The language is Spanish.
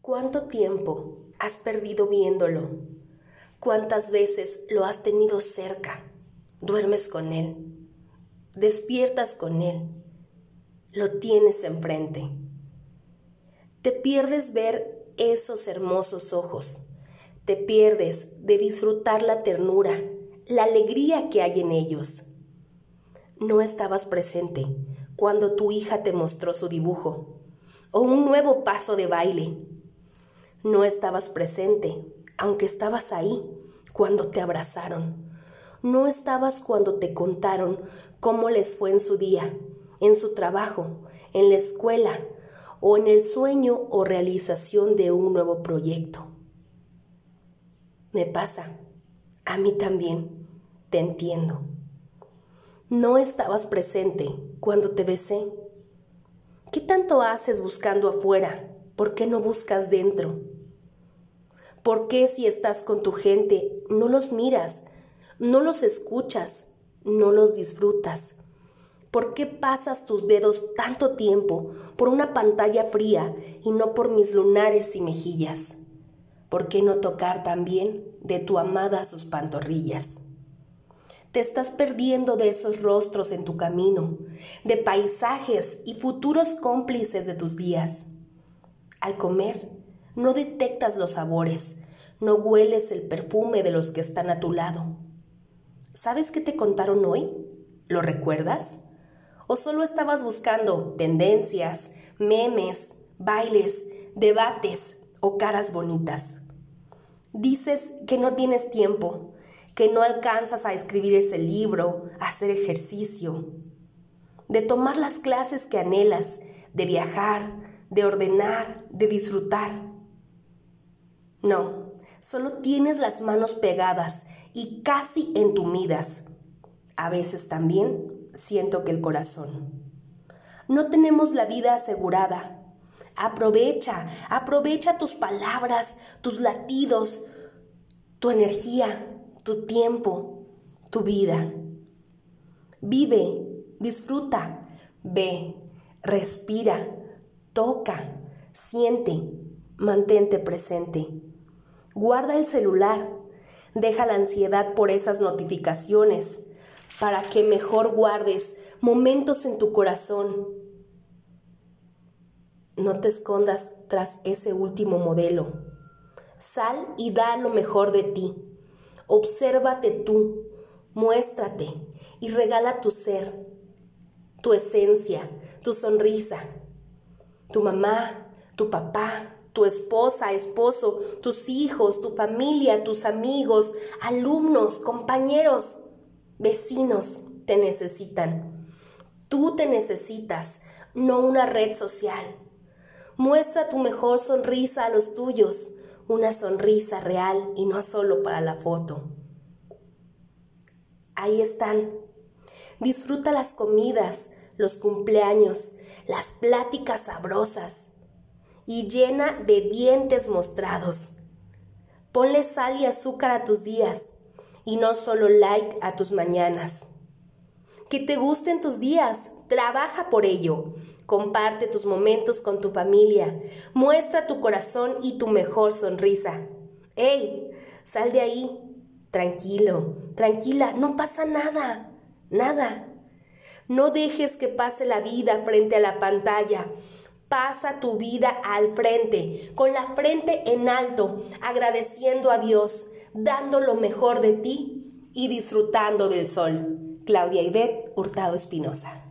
¿Cuánto tiempo has perdido viéndolo? ¿Cuántas veces lo has tenido cerca? Duermes con él, despiertas con él, lo tienes enfrente. Te pierdes ver esos hermosos ojos, te pierdes de disfrutar la ternura, la alegría que hay en ellos. No estabas presente cuando tu hija te mostró su dibujo o un nuevo paso de baile. No estabas presente, aunque estabas ahí cuando te abrazaron. No estabas cuando te contaron cómo les fue en su día, en su trabajo, en la escuela o en el sueño o realización de un nuevo proyecto. Me pasa, a mí también, te entiendo. No estabas presente cuando te besé. ¿Qué tanto haces buscando afuera? ¿Por qué no buscas dentro? ¿Por qué si estás con tu gente no los miras, no los escuchas, no los disfrutas? ¿Por qué pasas tus dedos tanto tiempo por una pantalla fría y no por mis lunares y mejillas? ¿Por qué no tocar también de tu amada sus pantorrillas? Te estás perdiendo de esos rostros en tu camino, de paisajes y futuros cómplices de tus días. Al comer, no detectas los sabores, no hueles el perfume de los que están a tu lado. ¿Sabes qué te contaron hoy? ¿Lo recuerdas? ¿O solo estabas buscando tendencias, memes, bailes, debates o caras bonitas? Dices que no tienes tiempo, que no alcanzas a escribir ese libro, a hacer ejercicio, de tomar las clases que anhelas, de viajar, de ordenar, de disfrutar. No, solo tienes las manos pegadas y casi entumidas. A veces también siento que el corazón. No tenemos la vida asegurada. Aprovecha, aprovecha tus palabras, tus latidos, tu energía, tu tiempo, tu vida. Vive, disfruta, ve, respira, toca, siente, mantente presente. Guarda el celular, deja la ansiedad por esas notificaciones para que mejor guardes momentos en tu corazón. No te escondas tras ese último modelo. Sal y da lo mejor de ti. Obsérvate tú, muéstrate y regala tu ser, tu esencia, tu sonrisa. Tu mamá, tu papá, tu esposa, esposo, tus hijos, tu familia, tus amigos, alumnos, compañeros, vecinos te necesitan. Tú te necesitas, no una red social. Muestra tu mejor sonrisa a los tuyos una sonrisa real y no solo para la foto. Ahí están. Disfruta las comidas, los cumpleaños, las pláticas sabrosas y llena de dientes mostrados. Ponle sal y azúcar a tus días y no solo like a tus mañanas. Que te gusten tus días, trabaja por ello. Comparte tus momentos con tu familia. Muestra tu corazón y tu mejor sonrisa. ¡Ey! Sal de ahí. Tranquilo, tranquila, no pasa nada. Nada. No dejes que pase la vida frente a la pantalla. Pasa tu vida al frente, con la frente en alto, agradeciendo a Dios, dando lo mejor de ti y disfrutando del sol. Claudia Ivette Hurtado Espinosa.